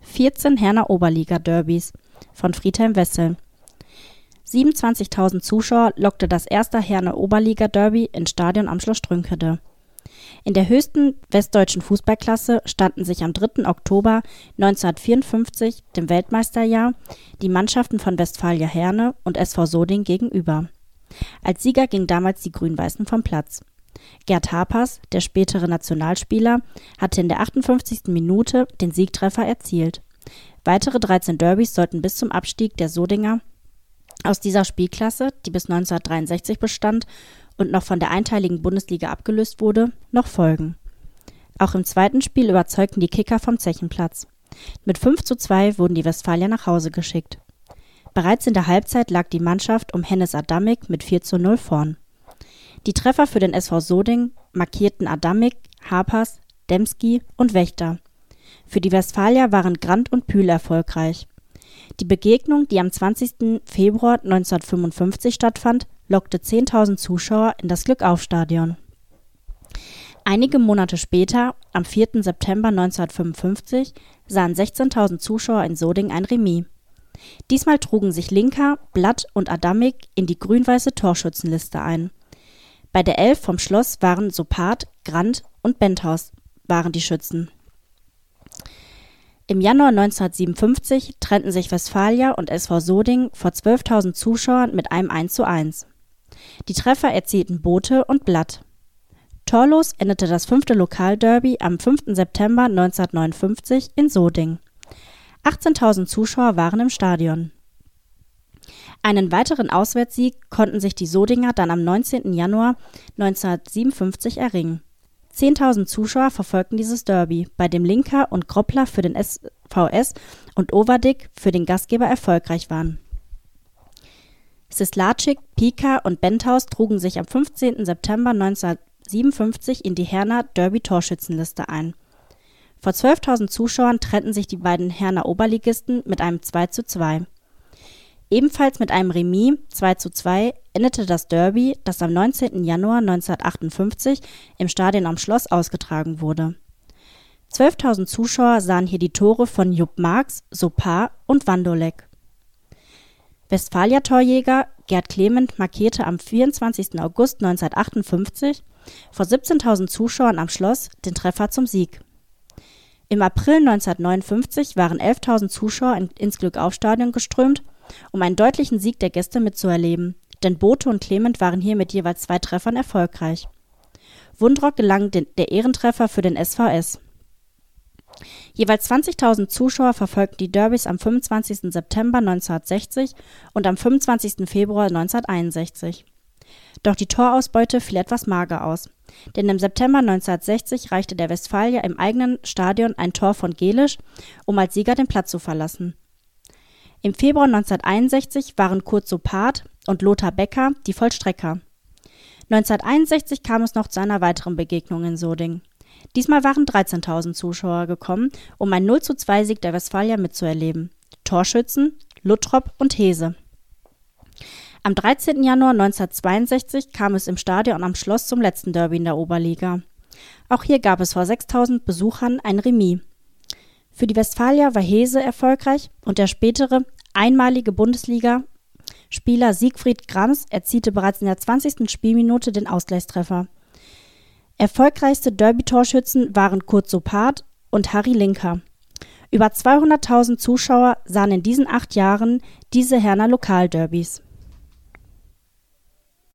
14 Herner Oberliga-Derbys von Friedhelm Wessel. 27.000 Zuschauer lockte das erste Herner Oberliga-Derby ins Stadion am Schloss Strünkede. In der höchsten westdeutschen Fußballklasse standen sich am 3. Oktober 1954, dem Weltmeisterjahr, die Mannschaften von Westfalia Herne und SV Soding gegenüber. Als Sieger gingen damals die Grün-Weißen vom Platz. Gerd Hapers, der spätere Nationalspieler, hatte in der 58. Minute den Siegtreffer erzielt. Weitere 13 Derbys sollten bis zum Abstieg der Sodinger aus dieser Spielklasse, die bis 1963 bestand und noch von der einteiligen Bundesliga abgelöst wurde, noch folgen. Auch im zweiten Spiel überzeugten die Kicker vom Zechenplatz. Mit 5 zu 2 wurden die Westfalier nach Hause geschickt. Bereits in der Halbzeit lag die Mannschaft um Hennes Adamik mit 4 zu 0 vorn. Die Treffer für den SV Soding markierten Adamik, Hapers, Demski und Wächter. Für die Westfalier waren Grant und Pühl erfolgreich. Die Begegnung, die am 20. Februar 1955 stattfand, lockte 10.000 Zuschauer in das Glückaufstadion. Einige Monate später, am 4. September 1955, sahen 16.000 Zuschauer in Soding ein Remis. Diesmal trugen sich Linker, Blatt und Adamik in die grün-weiße Torschützenliste ein. Bei der Elf vom Schloss waren Sopat, Grant und Benthaus waren die Schützen. Im Januar 1957 trennten sich Westfalia und SV Soding vor 12.000 Zuschauern mit einem 1:1. Die Treffer erzielten Bote und Blatt. Torlos endete das fünfte Lokalderby am 5. September 1959 in Soding. 18.000 Zuschauer waren im Stadion. Einen weiteren Auswärtssieg konnten sich die Sodinger dann am 19. Januar 1957 erringen. 10.000 Zuschauer verfolgten dieses Derby, bei dem Linker und Groppler für den SVS und Overdick für den Gastgeber erfolgreich waren. Sislacik, Pika und Benthaus trugen sich am 15. September 1957 in die Herner Derby-Torschützenliste ein. Vor 12.000 Zuschauern trennten sich die beiden Herner Oberligisten mit einem 2:2. Ebenfalls mit einem Remis 2:2 endete das Derby, das am 19. Januar 1958 im Stadion am Schloss ausgetragen wurde. 12.000 Zuschauer sahen hier die Tore von Jupp Marx, Sopar und Wandolek. Westfalia-Torjäger Gerd Clement markierte am 24. August 1958 vor 17.000 Zuschauern am Schloss den Treffer zum Sieg. Im April 1959 waren 11.000 Zuschauer ins Glückaufstadion geströmt, um einen deutlichen Sieg der Gäste mitzuerleben, denn Bote und Clement waren hier mit jeweils zwei Treffern erfolgreich. Wundrock gelang der Ehrentreffer für den SVS. Jeweils 20.000 Zuschauer verfolgten die Derbys am 25. September 1960 und am 25. Februar 1961. Doch die Torausbeute fiel etwas mager aus, denn im September 1960 reichte der Westfalier im eigenen Stadion ein Tor von Gelisch, um als Sieger den Platz zu verlassen. Im Februar 1961 waren Kurt Sopat und Lothar Becker die Vollstrecker. 1961 kam es noch zu einer weiteren Begegnung in Soding. Diesmal waren 13.000 Zuschauer gekommen, um einen 02 Sieg der Westfalier mitzuerleben. Torschützen Luttrop und Hese. Am 13. Januar 1962 kam es im Stadion am Schloss zum letzten Derby in der Oberliga. Auch hier gab es vor 6000 Besuchern ein Remis. Für die Westfalier war Hese erfolgreich und der spätere, einmalige Bundesliga-Spieler Siegfried Grams erzielte bereits in der 20. Spielminute den Ausgleichstreffer. Erfolgreichste Derby-Torschützen waren Kurt Sopat und Harry Linker. Über 200.000 Zuschauer sahen in diesen acht Jahren diese Herner Lokalderbys.